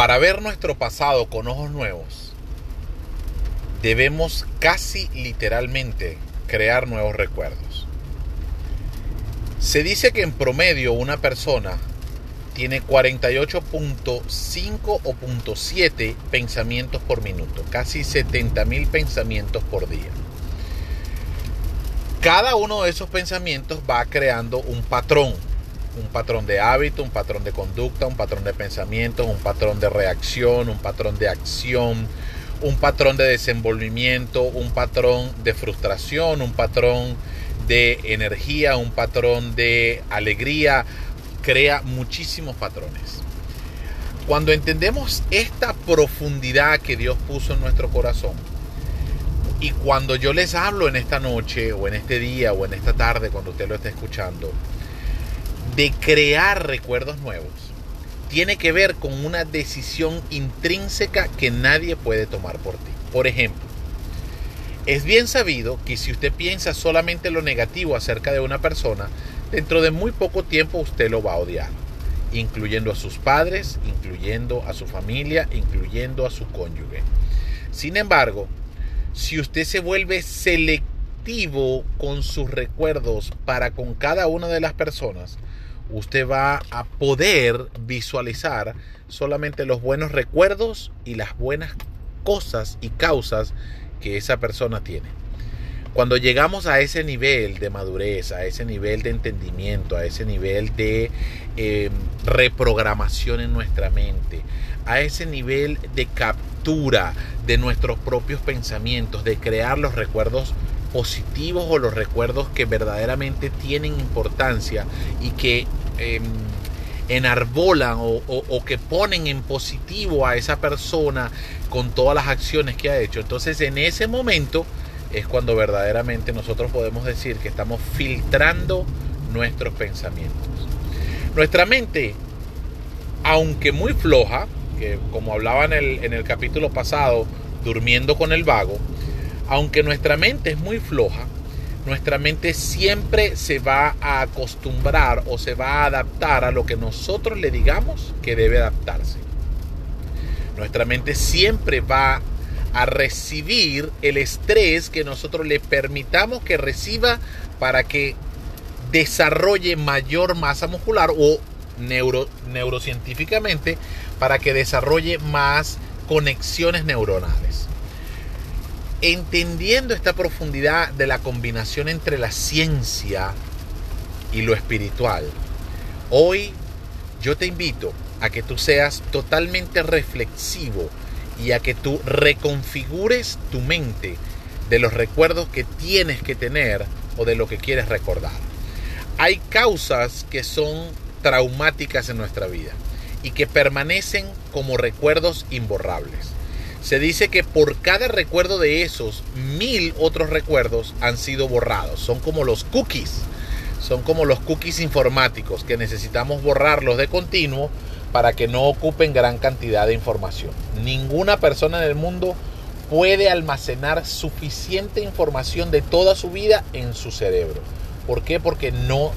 Para ver nuestro pasado con ojos nuevos, debemos casi literalmente crear nuevos recuerdos. Se dice que en promedio una persona tiene 48.5 o 0.7 pensamientos por minuto, casi 70.000 pensamientos por día. Cada uno de esos pensamientos va creando un patrón, un patrón de hábito, un patrón de conducta, un patrón de pensamiento, un patrón de reacción, un patrón de acción, un patrón de desenvolvimiento, un patrón de frustración, un patrón de energía, un patrón de alegría, crea muchísimos patrones. Cuando entendemos esta profundidad que Dios puso en nuestro corazón, y cuando yo les hablo en esta noche, o en este día, o en esta tarde, cuando usted lo esté escuchando, de crear recuerdos nuevos, tiene que ver con una decisión intrínseca que nadie puede tomar por ti. Por ejemplo, es bien sabido que si usted piensa solamente lo negativo acerca de una persona, dentro de muy poco tiempo usted lo va a odiar, incluyendo a sus padres, incluyendo a su familia, incluyendo a su cónyuge. Sin embargo, si usted se vuelve selectivo con sus recuerdos para con cada una de las personas, usted va a poder visualizar solamente los buenos recuerdos y las buenas cosas y causas que esa persona tiene. Cuando llegamos a ese nivel de madurez, a ese nivel de entendimiento, a ese nivel de em, reprogramación en nuestra mente, a ese nivel de captura de nuestros propios pensamientos, de crear los recuerdos positivos o los recuerdos que verdaderamente tienen importancia y que em, enarbolan o, que ponen en positivo a esa persona con todas las acciones que ha hecho. Entonces en ese momento es cuando verdaderamente nosotros podemos decir que estamos filtrando nuestros pensamientos. Nuestra mente, aunque muy floja, que como hablaba en el, en el capítulo pasado, durmiendo con el vago, aunque nuestra mente es muy floja, nuestra mente siempre se va a acostumbrar o se va a adaptar a lo que nosotros le digamos que debe adaptarse. Nuestra mente siempre va a recibir el estrés que nosotros le permitamos que reciba para que desarrolle mayor masa muscular o neuro, neurocientíficamente para que desarrolle más conexiones neuronales entendiendo esta profundidad de la combinación entre la ciencia y lo espiritual, hoy yo te invito a que tú seas totalmente reflexivo y a que tú reconfigures tu mente de los recuerdos que tienes que tener o de lo que quieres recordar. Hay causas que son traumáticas en nuestra vida y que permanecen como recuerdos imborrables. Se dice que por cada recuerdo de esos, mil otros recuerdos han sido borrados. Son como los cookies. Son como los cookies informáticos que necesitamos borrarlos de continuo para que no ocupen gran cantidad de información. Ninguna persona en el mundo puede almacenar suficiente información de toda su vida en su cerebro. ¿Por qué? Porque no,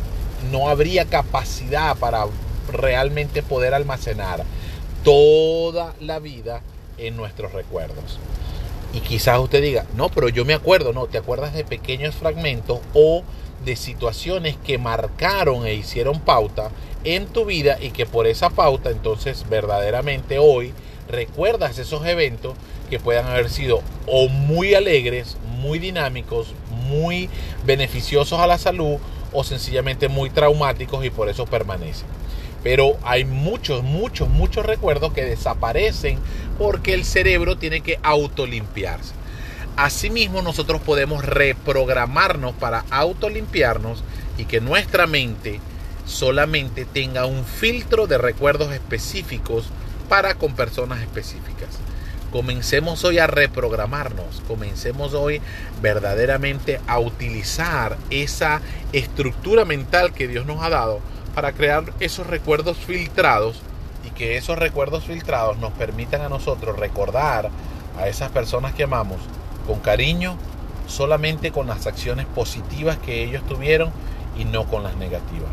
no habría capacidad para realmente poder almacenar toda la vida en nuestros recuerdos. Y quizás usted diga, no, pero yo me acuerdo, no, te acuerdas de pequeños fragmentos o de situaciones que marcaron e hicieron pauta en tu vida y que por esa pauta entonces verdaderamente hoy recuerdas esos eventos que puedan haber sido o muy alegres, muy dinámicos, muy beneficiosos a la salud o sencillamente muy traumáticos y por eso permanecen. Pero hay muchos, muchos, muchos recuerdos que desaparecen porque el cerebro tiene que autolimpiarse. Asimismo, nosotros podemos reprogramarnos para autolimpiarnos y que nuestra mente solamente tenga un filtro de recuerdos específicos para con personas específicas. Comencemos hoy a reprogramarnos, comencemos hoy verdaderamente a utilizar esa estructura mental que Dios nos ha dado para crear esos recuerdos filtrados y que esos recuerdos filtrados nos permitan a nosotros recordar a esas personas que amamos con cariño, solamente con las acciones positivas que ellos tuvieron y no con las negativas.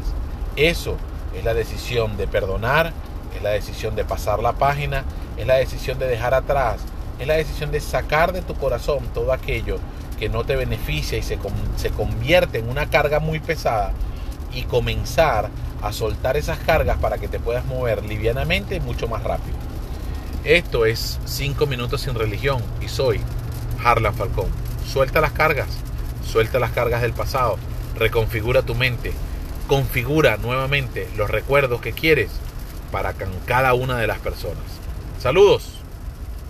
Eso es la decisión de perdonar es la decisión de pasar la página, es la decisión de dejar atrás, es la decisión de sacar de tu corazón todo aquello que no te beneficia y se, se convierte en una carga muy pesada y comenzar a soltar esas cargas para que te puedas mover livianamente y mucho más rápido. Esto es 5 minutos sin religión y soy Harlan Falcón. Suelta las cargas, suelta las cargas del pasado, reconfigura tu mente, configura nuevamente los recuerdos que quieres para cada una de las personas. Saludos.